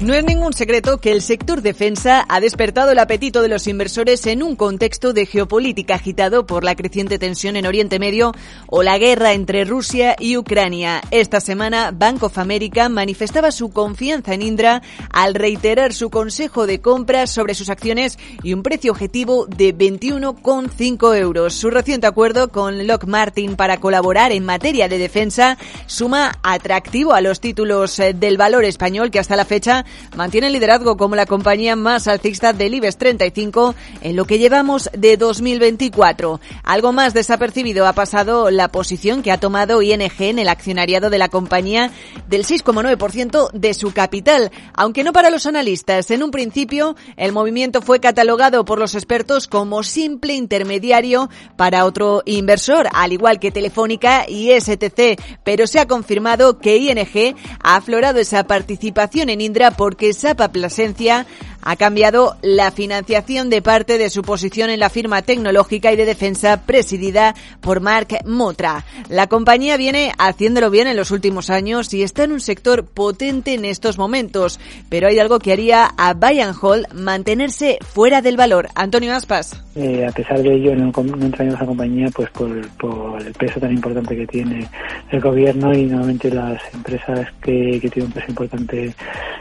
No es ningún secreto que el sector defensa ha despertado el apetito de los inversores en un contexto de geopolítica agitado por la creciente tensión en Oriente Medio o la guerra entre Rusia y Ucrania. Esta semana, Bank of America manifestaba su confianza en Indra al reiterar su consejo de compra sobre sus acciones y un precio objetivo de 21,5 euros. Su reciente acuerdo con Lock Martin para colaborar en materia de defensa suma atractivo a los títulos eh, del valor español que hasta la fecha mantiene el liderazgo como la compañía más alcista del IBEX 35 en lo que llevamos de 2024. Algo más desapercibido ha pasado la posición que ha tomado ING en el accionariado de la compañía del 6,9% de su capital, aunque no para los analistas. En un principio, el movimiento fue catalogado por los expertos como simple intermediario para otro inversor, al igual que Telefónica y STC, pero se ha confirmado que ING ha aflorado esa participación en Indra porque Sapa Plasencia ha cambiado la financiación de parte de su posición en la firma tecnológica y de defensa presidida por Mark Motra. La compañía viene haciéndolo bien en los últimos años y está en un sector potente en estos momentos, pero hay algo que haría a Bayern Hall mantenerse fuera del valor. Antonio Aspas. Eh, a pesar de ello, no, no entrañamos a la compañía pues por, por, el peso tan importante que tiene el gobierno y normalmente las empresas que, que tienen un peso importante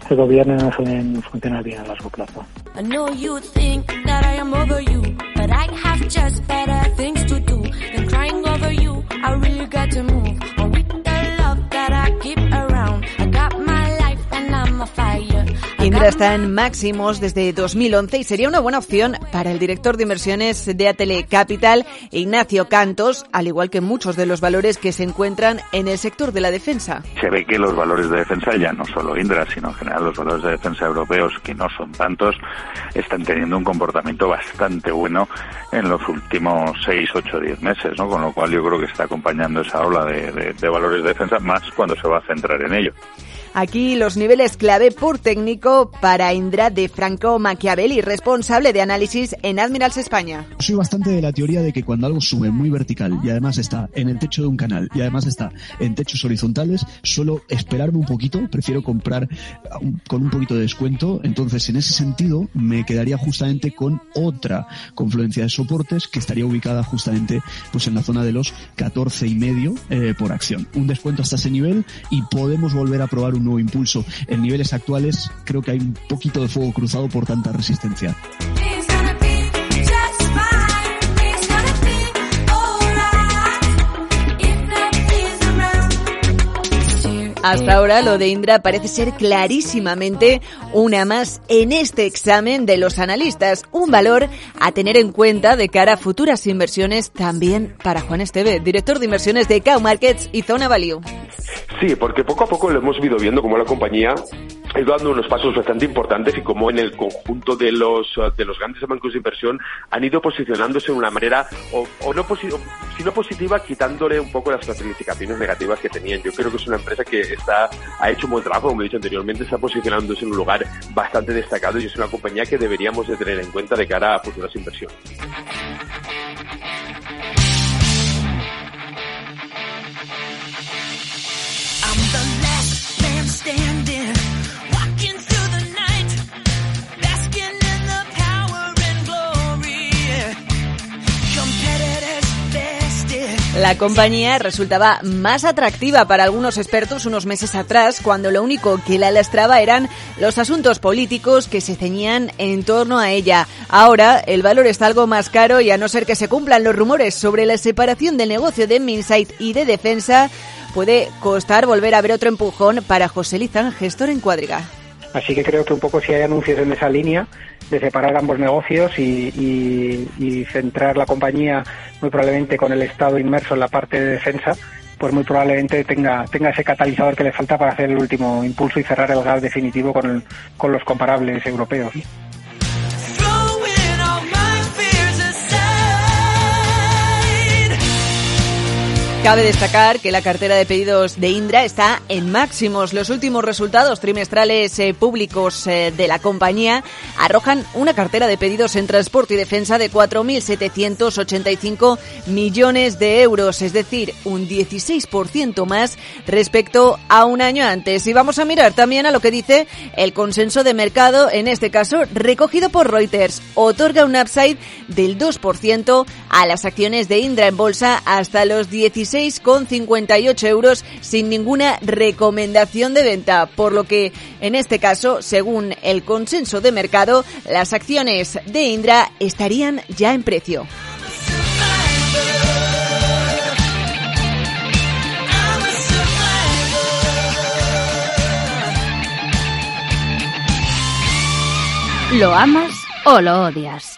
el gobierno no suelen funcionar bien a largo I know you think that I am over you, but I have just better things Indra está en máximos desde 2011 y sería una buena opción para el director de inversiones de Atele Capital, Ignacio Cantos, al igual que muchos de los valores que se encuentran en el sector de la defensa. Se ve que los valores de defensa, ya no solo Indra, sino en general los valores de defensa europeos, que no son tantos, están teniendo un comportamiento bastante bueno en los últimos 6, 8, 10 meses, ¿no? Con lo cual yo creo que está acompañando esa ola de, de, de valores de defensa más cuando se va a centrar en ello. Aquí los niveles clave por técnico para Indra de Franco Machiavelli, responsable de análisis en Admirals España. Soy bastante de la teoría de que cuando algo sube muy vertical y además está en el techo de un canal y además está en techos horizontales, suelo esperarme un poquito, prefiero comprar con un poquito de descuento. Entonces, en ese sentido, me quedaría justamente con otra confluencia de soportes que estaría ubicada justamente pues en la zona de los 14 y medio eh, por acción. Un descuento hasta ese nivel y podemos volver a probar un nuevo impulso. En niveles actuales creo que hay un poquito de fuego cruzado por tanta resistencia. Hasta ahora lo de Indra parece ser clarísimamente una más en este examen de los analistas, un valor a tener en cuenta de cara a futuras inversiones también para Juan Esteve, director de inversiones de Cow Markets y Zona Value. Sí, porque poco a poco lo hemos ido viendo como la compañía ido dando unos pasos bastante importantes y como en el conjunto de los de los grandes bancos de inversión han ido posicionándose de una manera o, o no si no positiva quitándole un poco las clasificaciones negativas que tenían. Yo creo que es una empresa que está ha hecho un buen trabajo, como he dicho anteriormente, está posicionándose en un lugar bastante destacado y es una compañía que deberíamos de tener en cuenta de cara a futuras inversiones. La compañía resultaba más atractiva para algunos expertos unos meses atrás, cuando lo único que la lastraba eran los asuntos políticos que se ceñían en torno a ella. Ahora el valor está algo más caro y a no ser que se cumplan los rumores sobre la separación del negocio de Minsight y de defensa, puede costar volver a ver otro empujón para José Lizán, gestor en Cuadriga. Así que creo que un poco si hay anuncios en esa línea de separar ambos negocios y, y, centrar la compañía muy probablemente con el Estado inmerso en la parte de defensa, pues muy probablemente tenga, tenga ese catalizador que le falta para hacer el último impulso y cerrar el gas definitivo con, el, con los comparables europeos. Cabe destacar que la cartera de pedidos de Indra está en máximos. Los últimos resultados trimestrales eh, públicos eh, de la compañía arrojan una cartera de pedidos en transporte y defensa de 4.785 millones de euros, es decir, un 16% más respecto a un año antes. Y vamos a mirar también a lo que dice el consenso de mercado, en este caso recogido por Reuters. Otorga un upside del 2% a las acciones de Indra en bolsa hasta los 16 6,58 euros sin ninguna recomendación de venta, por lo que en este caso, según el consenso de mercado, las acciones de Indra estarían ya en precio. ¿Lo amas o lo odias?